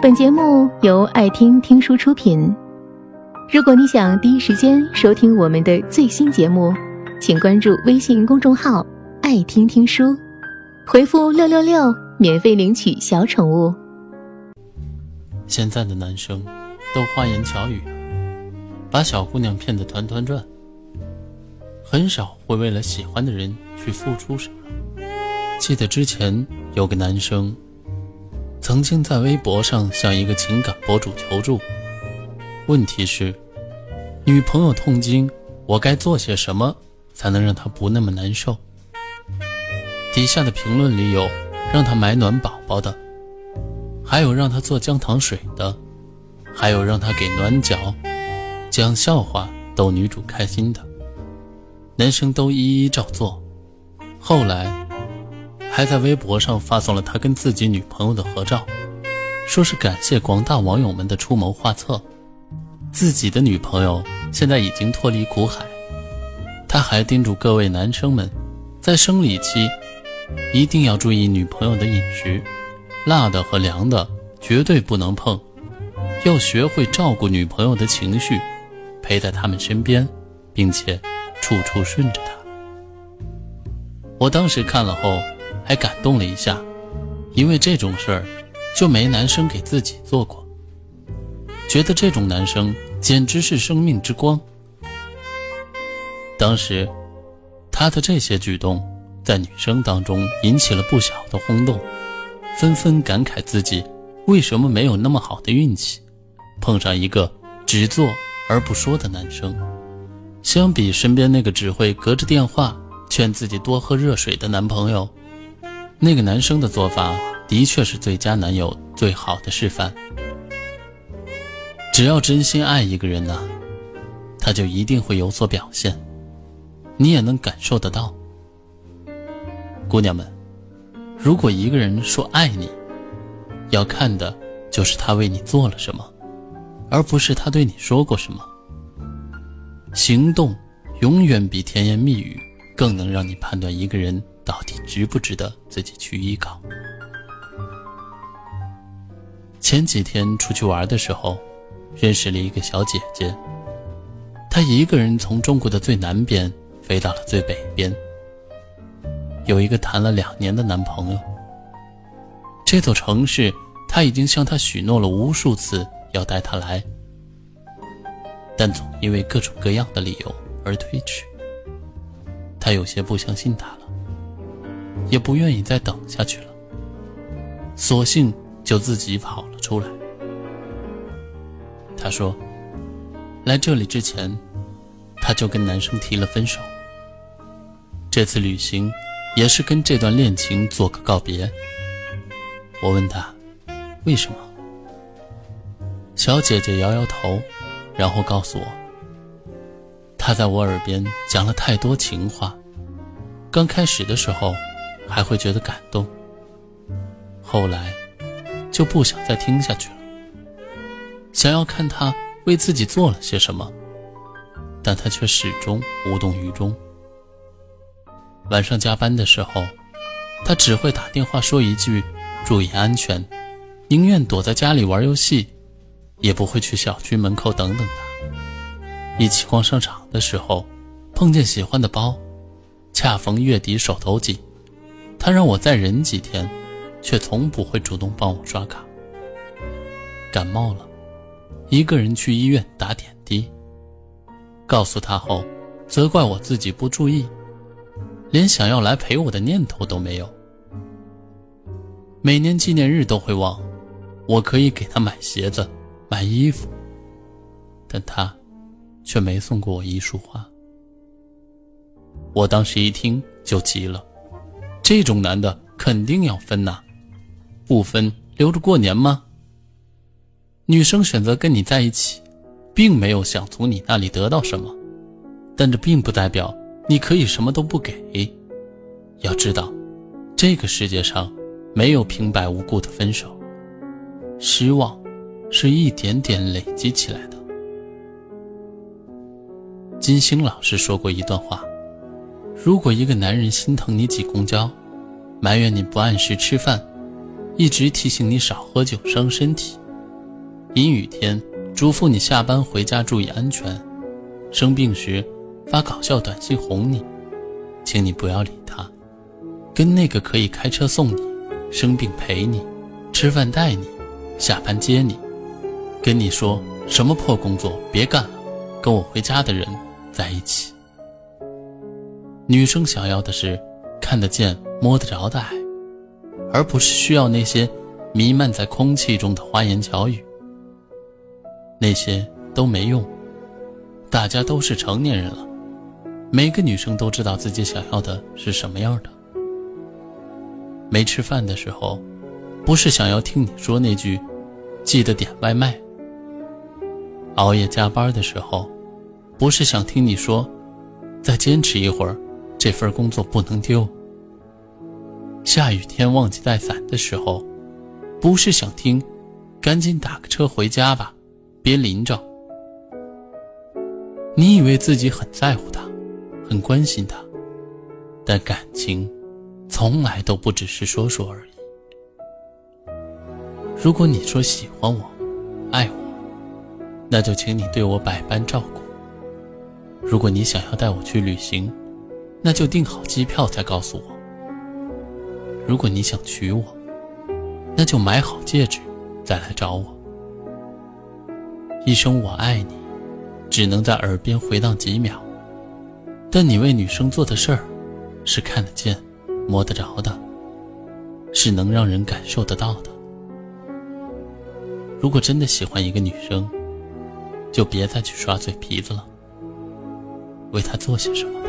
本节目由爱听听书出品。如果你想第一时间收听我们的最新节目，请关注微信公众号“爱听听书”，回复“六六六”免费领取小宠物。现在的男生都花言巧语，把小姑娘骗得团团转，很少会为了喜欢的人去付出什么。记得之前有个男生。曾经在微博上向一个情感博主求助，问题是，女朋友痛经，我该做些什么才能让她不那么难受？底下的评论里有让她买暖宝宝的，还有让她做姜糖水的，还有让她给暖脚、讲笑话逗女主开心的，男生都一一照做。后来。还在微博上发送了他跟自己女朋友的合照，说是感谢广大网友们的出谋划策，自己的女朋友现在已经脱离苦海。他还叮嘱各位男生们，在生理期一定要注意女朋友的饮食，辣的和凉的绝对不能碰，要学会照顾女朋友的情绪，陪在他们身边，并且处处顺着她。我当时看了后。还感动了一下，因为这种事儿就没男生给自己做过，觉得这种男生简直是生命之光。当时他的这些举动在女生当中引起了不小的轰动，纷纷感慨自己为什么没有那么好的运气，碰上一个只做而不说的男生。相比身边那个只会隔着电话劝自己多喝热水的男朋友。那个男生的做法的确是最佳男友最好的示范。只要真心爱一个人呢，他就一定会有所表现，你也能感受得到。姑娘们，如果一个人说爱你，要看的就是他为你做了什么，而不是他对你说过什么。行动永远比甜言蜜语更能让你判断一个人。到底值不值得自己去依靠？前几天出去玩的时候，认识了一个小姐姐。她一个人从中国的最南边飞到了最北边，有一个谈了两年的男朋友。这座城市，他已经向她许诺了无数次要带她来，但总因为各种各样的理由而推迟。她有些不相信他。也不愿意再等下去了，索性就自己跑了出来。他说：“来这里之前，他就跟男生提了分手。这次旅行也是跟这段恋情做个告别。”我问他：“为什么？”小姐姐摇摇头，然后告诉我：“他在我耳边讲了太多情话，刚开始的时候。”还会觉得感动，后来就不想再听下去了。想要看他为自己做了些什么，但他却始终无动于衷。晚上加班的时候，他只会打电话说一句“注意安全”，宁愿躲在家里玩游戏，也不会去小区门口等等他。一起逛商场的时候，碰见喜欢的包，恰逢月底手头紧。他让我再忍几天，却从不会主动帮我刷卡。感冒了，一个人去医院打点滴。告诉他后，责怪我自己不注意，连想要来陪我的念头都没有。每年纪念日都会忘，我可以给他买鞋子、买衣服，但他却没送过我一束花。我当时一听就急了。这种男的肯定要分呐，不分留着过年吗？女生选择跟你在一起，并没有想从你那里得到什么，但这并不代表你可以什么都不给。要知道，这个世界上没有平白无故的分手，失望是一点点累积起来的。金星老师说过一段话。如果一个男人心疼你挤公交，埋怨你不按时吃饭，一直提醒你少喝酒伤身体，阴雨天嘱咐你下班回家注意安全，生病时发搞笑短信哄你，请你不要理他。跟那个可以开车送你、生病陪你、吃饭带你、下班接你、跟你说什么破工作别干了，跟我回家的人在一起。女生想要的是看得见、摸得着的爱，而不是需要那些弥漫在空气中的花言巧语。那些都没用。大家都是成年人了，每个女生都知道自己想要的是什么样的。没吃饭的时候，不是想要听你说那句“记得点外卖”；熬夜加班的时候，不是想听你说“再坚持一会儿，这份工作不能丢”；下雨天忘记带伞的时候，不是想听“赶紧打个车回家吧，别淋着”。你以为自己很在乎他，很关心他，但感情。从来都不只是说说而已。如果你说喜欢我、爱我，那就请你对我百般照顾。如果你想要带我去旅行，那就订好机票再告诉我。如果你想娶我，那就买好戒指再来找我。一声我爱你，只能在耳边回荡几秒，但你为女生做的事儿，是看得见。摸得着的，是能让人感受得到的。如果真的喜欢一个女生，就别再去耍嘴皮子了，为她做些什么吧。